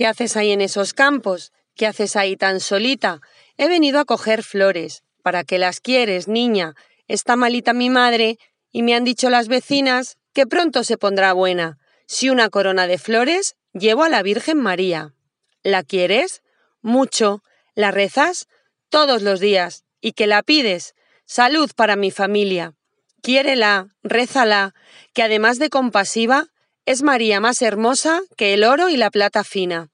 ¿Qué haces ahí en esos campos? ¿Qué haces ahí tan solita? He venido a coger flores. ¿Para qué las quieres, niña? Está malita mi madre y me han dicho las vecinas que pronto se pondrá buena. Si una corona de flores llevo a la Virgen María. ¿La quieres? Mucho. ¿La rezas? Todos los días. ¿Y que la pides? Salud para mi familia. Quiérela, rézala, que además de compasiva, es María más hermosa que el oro y la plata fina.